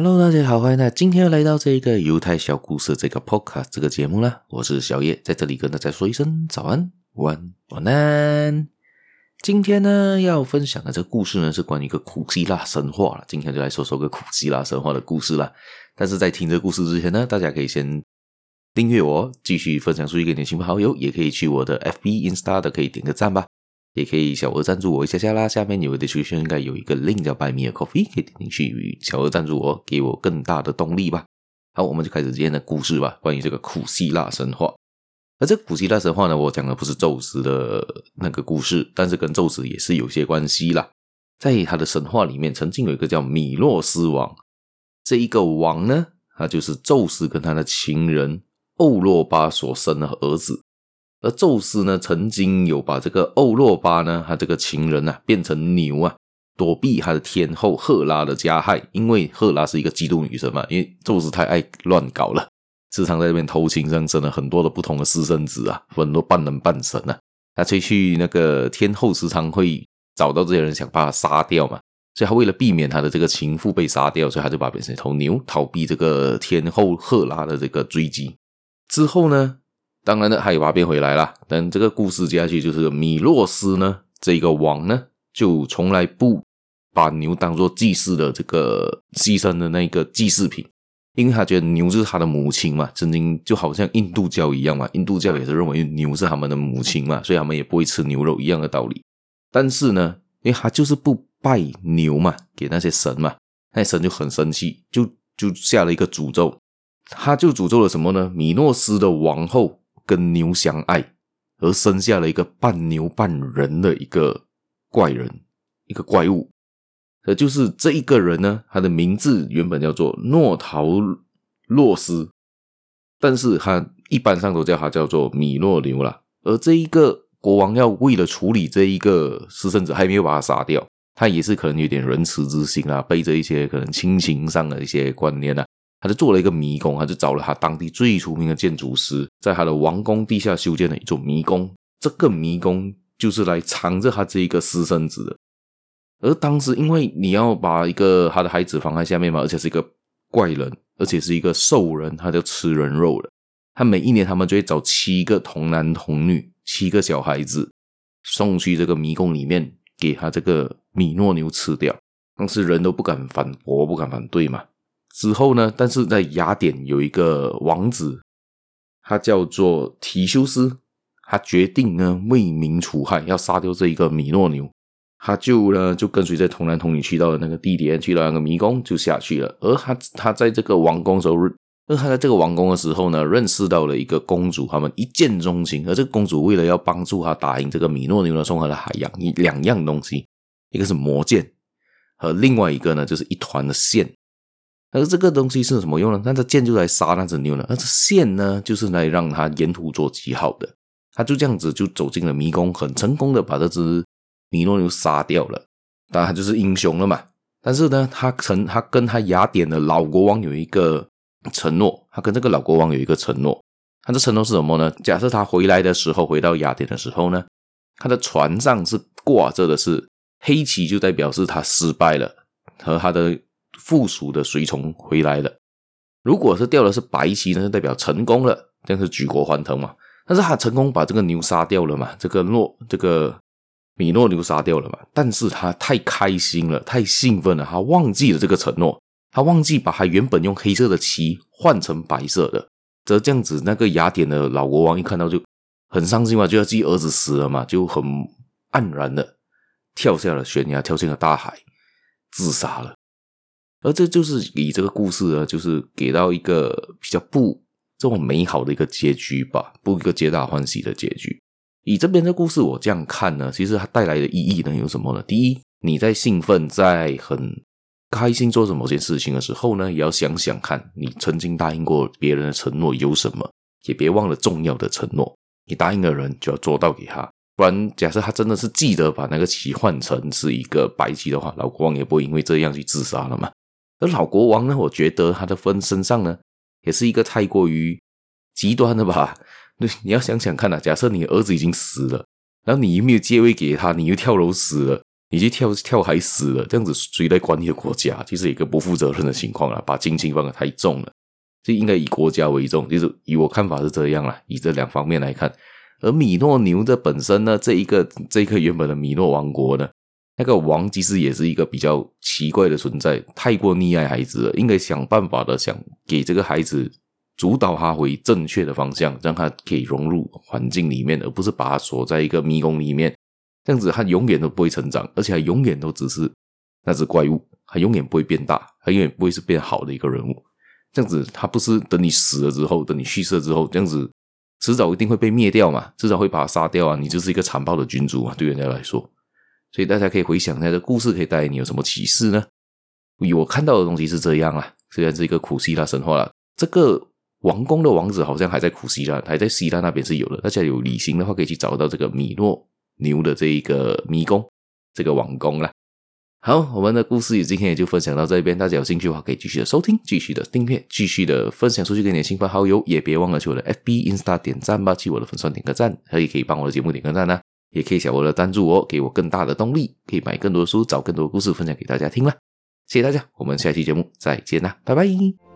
Hello，大家好，欢迎大家今天又来到这一个犹太小故事这个 Podcast 这个节目啦。我是小叶，在这里跟大家说一声早安、午安、晚安。今天呢，要分享的这个故事呢，是关于一个古希腊神话了。今天就来说说个古希腊神话的故事啦。但是在听这个故事之前呢，大家可以先订阅我，继续分享出去给你的亲朋好友，也可以去我的 FB、Insta 的可以点个赞吧。也可以小额赞助我一下下啦，下面有的群圈应该有一个 link 叫 Buy Me a Coffee，可以点进去小额赞助我，给我更大的动力吧。好，我们就开始今天的故事吧。关于这个古希腊神话，而这个古希腊神话呢，我讲的不是宙斯的那个故事，但是跟宙斯也是有些关系啦。在他的神话里面，曾经有一个叫米诺斯王，这一个王呢，他就是宙斯跟他的情人欧洛巴所生的儿子。而宙斯呢，曾经有把这个欧洛巴呢，他这个情人啊，变成牛啊，躲避他的天后赫拉的加害。因为赫拉是一个嫉妒女神嘛，因为宙斯太爱乱搞了，时常在这边偷情，生生了很多的不同的私生子啊，很多半人半神啊。他追去那个天后，时常会找到这些人，想把他杀掉嘛。所以他为了避免他的这个情妇被杀掉，所以他就把变成一头牛，逃避这个天后赫拉的这个追击。之后呢，当然呢，他也把它变回来了。但这个故事接下去就是米洛斯呢，这个王呢，就从来不把牛当做祭祀的这个牺牲的那个祭祀品，因为他觉得牛就是他的母亲嘛。曾经就好像印度教一样嘛，印度教也是认为牛是他们的母亲嘛，所以他们也不会吃牛肉一样的道理。但是呢，因为他就是不拜牛嘛，给那些神嘛，那些神就很生气，就就下了一个诅咒。他就诅咒了什么呢？米诺斯的王后。跟牛相爱，而生下了一个半牛半人的一个怪人，一个怪物。呃，就是这一个人呢，他的名字原本叫做诺陶洛斯，但是他一般上都叫他叫做米诺牛啦。而这一个国王要为了处理这一个私生子，还没有把他杀掉，他也是可能有点仁慈之心啊，背着一些可能亲情上的一些观念啊。他就做了一个迷宫，他就找了他当地最出名的建筑师，在他的王宫地下修建了一座迷宫。这个迷宫就是来藏着他这一个私生子的。而当时，因为你要把一个他的孩子放在下面嘛，而且是一个怪人，而且是一个兽人，他就吃人肉了。他每一年，他们就会找七个童男童女，七个小孩子送去这个迷宫里面，给他这个米诺牛吃掉。当时人都不敢反驳，不敢反对嘛。之后呢？但是在雅典有一个王子，他叫做提修斯，他决定呢为民除害，要杀掉这一个米诺牛。他就呢就跟随着童男童女去到了那个地点，去到那个迷宫就下去了。而他他在这个王宫时候，而他在这个王宫的时候呢，认识到了一个公主，他们一见钟情。而这个公主为了要帮助他打赢这个米诺牛呢，送他的海洋一两样东西，一个是魔剑，和另外一个呢就是一团的线。而这个东西是什么用呢？那这剑就来杀那只牛了，而这线呢，就是来让他沿途做记号的。他就这样子就走进了迷宫，很成功的把这只米诺牛杀掉了。当然，他就是英雄了嘛。但是呢，他曾他跟他雅典的老国王有一个承诺，他跟这个老国王有一个承诺。他的承诺是什么呢？假设他回来的时候，回到雅典的时候呢，他的船上是挂着的是黑旗，就代表是他失败了，和他的。附属的随从回来了，如果是掉的是白旗，那就代表成功了，这样是举国欢腾嘛。但是他成功把这个牛杀掉了嘛，这个诺这个米诺牛杀掉了嘛。但是他太开心了，太兴奋了，他忘记了这个承诺，他忘记把他原本用黑色的旗换成白色的。则这样子，那个雅典的老国王一看到就很伤心嘛，就要自己儿子死了嘛，就很黯然的跳下了悬崖，跳进了大海，自杀了。而这就是以这个故事呢，就是给到一个比较不这么美好的一个结局吧，不一个皆大欢喜的结局。以这边的故事我这样看呢，其实它带来的意义呢有什么呢？第一，你在兴奋、在很开心做着某件事情的时候呢，也要想想看你曾经答应过别人的承诺有什么，也别忘了重要的承诺。你答应的人就要做到给他，不然假设他真的是记得把那个棋换成是一个白棋的话，老国王也不会因为这样去自杀了嘛。而老国王呢，我觉得他的分身上呢，也是一个太过于极端的吧。对，你要想想看啊，假设你儿子已经死了，然后你又没有借位给他，你又跳楼死了，你去跳跳海死了，这样子谁来管你的国家？其实一个不负责任的情况了，把亲情放得太重了。就应该以国家为重，就是以我看法是这样啦。以这两方面来看，而米诺牛的本身呢，这一个这一个原本的米诺王国呢，那个王其实也是一个比较奇怪的存在，太过溺爱孩子了，应该想办法的想给这个孩子主导他回正确的方向，让他可以融入环境里面，而不是把他锁在一个迷宫里面。这样子，他永远都不会成长，而且他永远都只是那只怪物，他永远不会变大，他永远不会是变好的一个人物。这样子，他不是等你死了之后，等你去世之后，这样子迟早一定会被灭掉嘛，迟早会把他杀掉啊！你就是一个残暴的君主啊，对人家来说。所以大家可以回想一下，这故事可以带给你有什么启示呢？我看到的东西是这样啊，虽然是一个古希腊神话了，这个王宫的王子好像还在古希腊，还在希腊那边是有的。大家有旅行的话，可以去找到这个米诺牛的这一个迷宫，这个王宫啦。好，我们的故事也今天也就分享到这边。大家有兴趣的话，可以继续的收听，继续的订阅，继续的分享出去给你的亲朋好友。也别忘了去我的 FB、Insta 点赞吧，去我的粉专点个赞，可以可以帮我的节目点个赞呢、也可以小额的赞助我，给我更大的动力，可以买更多的书，找更多的故事分享给大家听啦。谢谢大家，我们下期节目再见啦，拜拜。